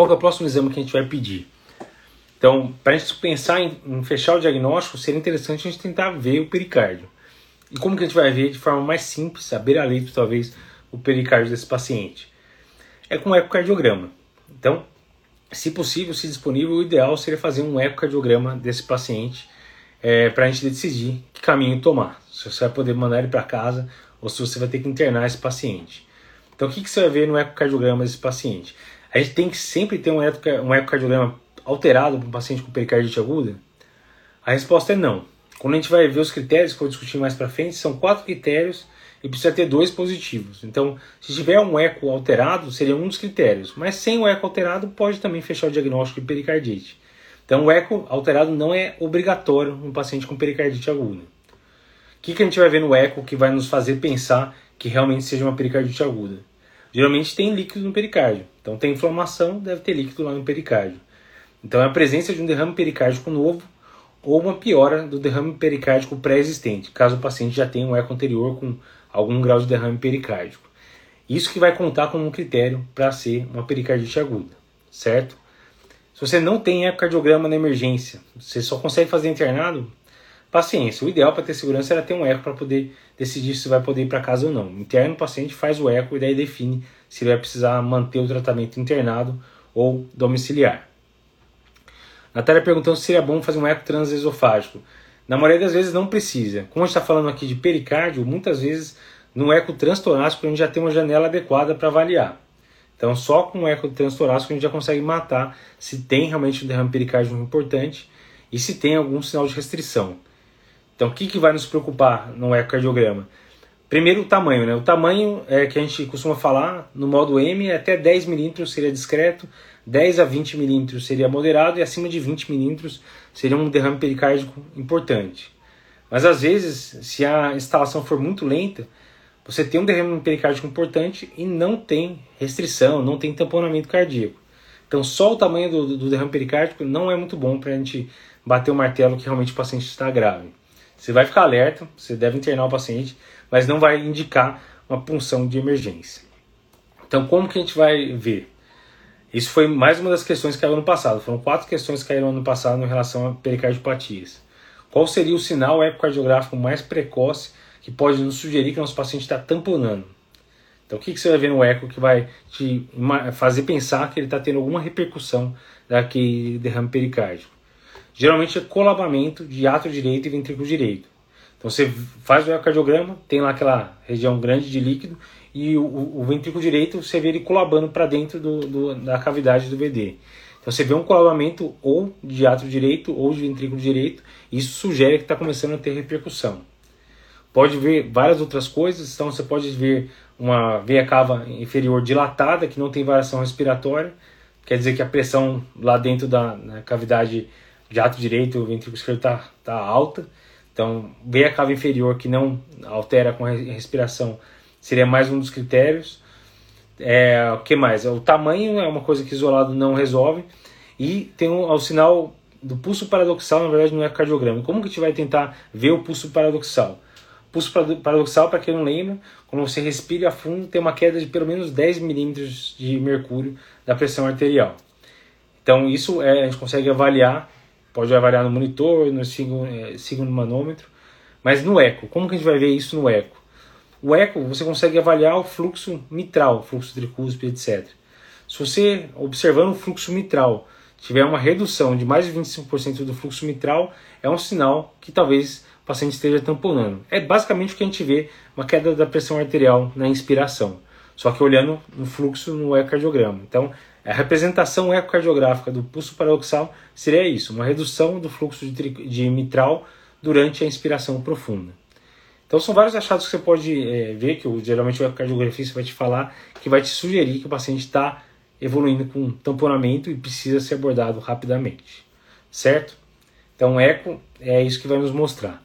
qual é o próximo exame que a gente vai pedir? Então, para a gente pensar em, em, fechar o diagnóstico, seria interessante a gente tentar ver o pericárdio. E como que a gente vai ver de forma mais simples, a beira-leito talvez, o pericárdio desse paciente? É com ecocardiograma. Então, se possível, se disponível, o ideal seria fazer um ecocardiograma desse paciente é, para a gente decidir que caminho tomar. Se você vai poder mandar ele para casa ou se você vai ter que internar esse paciente. Então, o que, que você vai ver no ecocardiograma desse paciente? A gente tem que sempre ter um, um ecocardiograma alterado para um paciente com pericardite aguda? A resposta é não. Quando a gente vai ver os critérios que eu vou discutir mais para frente, são quatro critérios e precisa ter dois positivos. Então, se tiver um eco alterado, seria um dos critérios. Mas sem o eco alterado, pode também fechar o diagnóstico de pericardite. Então, o eco alterado não é obrigatório no paciente com pericardite aguda. O que, que a gente vai ver no eco que vai nos fazer pensar que realmente seja uma pericardite aguda? Geralmente tem líquido no pericárdio. Então, tem inflamação, deve ter líquido lá no pericárdio. Então, é a presença de um derrame pericárdico novo ou uma piora do derrame pericárdico pré-existente, caso o paciente já tenha um eco anterior com algum grau de derrame pericárdico. Isso que vai contar como um critério para ser uma pericardite aguda, certo? Se você não tem ecocardiograma na emergência, você só consegue fazer internado, paciência. O ideal para ter segurança era ter um eco para poder decidir se vai poder ir para casa ou não. Interna o paciente, faz o eco e daí define se ele vai precisar manter o tratamento internado ou domiciliar. Natália perguntando se seria bom fazer um eco transesofágico. Na maioria das vezes não precisa. Como a gente está falando aqui de pericárdio, muitas vezes no eco transtorácico a gente já tem uma janela adequada para avaliar. Então só com o eco transtorácico a gente já consegue matar se tem realmente um derrame pericárdio importante e se tem algum sinal de restrição. Então o que, que vai nos preocupar no ecocardiograma? Primeiro o tamanho, né? O tamanho é que a gente costuma falar no modo M é até 10 milímetros seria discreto, 10 a 20 milímetros seria moderado e acima de 20 milímetros seria um derrame pericárdico importante. Mas às vezes, se a instalação for muito lenta, você tem um derrame pericárdico importante e não tem restrição, não tem tamponamento cardíaco. Então, só o tamanho do, do derrame pericárdico não é muito bom para a gente bater o martelo que realmente o paciente está grave. Você vai ficar alerta, você deve internar o paciente, mas não vai indicar uma punção de emergência. Então, como que a gente vai ver? Isso foi mais uma das questões que caiu no passado. Foram quatro questões que caíram no passado em relação a pericardiopatias. Qual seria o sinal ecocardiográfico mais precoce que pode nos sugerir que nosso paciente está tamponando? Então, o que, que você vai ver no eco que vai te fazer pensar que ele está tendo alguma repercussão daquele derrame pericárdico? Geralmente é colabamento de ato direito e ventrículo direito. Então, você faz o ecocardiograma, tem lá aquela região grande de líquido e o, o, ventrículo direito você vê ele colabando para dentro do, do, da cavidade do VD. Então você vê um colabamento ou de átrio direito ou de ventrículo direito, e isso sugere que está começando a ter repercussão. Pode ver várias outras coisas, então você pode ver uma veia cava inferior dilatada, que não tem variação respiratória, quer dizer que a pressão lá dentro da cavidade átrio direito, o ventrículo esquerdo está tá alta. Então, veia cava inferior que não altera com a respiração seria mais um dos critérios. É, o que mais? O tamanho é uma coisa que isolado não resolve. E tem o, o sinal do pulso paradoxal, na verdade não é cardiograma. Como que a gente vai tentar ver o pulso paradoxal? Pulso paradoxal, para quem não lembra, quando você respira a fundo, tem uma queda de pelo menos 10 milímetros de mercúrio da pressão arterial. Então isso é, a gente consegue avaliar, pode avaliar no monitor, no signo, é, manômetro, mas no eco, como que a gente vai ver isso no eco? O eco, você consegue avaliar o fluxo mitral, fluxo tricúspide, etc. Se você, observando o fluxo mitral, tiver uma redução de mais de 25% do fluxo mitral, é um sinal que talvez o paciente esteja tamponando. É basicamente o que a gente vê, uma queda da pressão arterial na inspiração, só que olhando no fluxo no ecocardiograma. Então, a representação ecocardiográfica do pulso paradoxal seria isso, uma redução do fluxo de, de mitral durante a inspiração profunda. Então são vários achados que você pode é, ver, que geralmente o cardiografista vai te falar, que vai te sugerir que o paciente está evoluindo com tamponamento e precisa ser abordado rapidamente, certo? Então eco é isso que vai nos mostrar.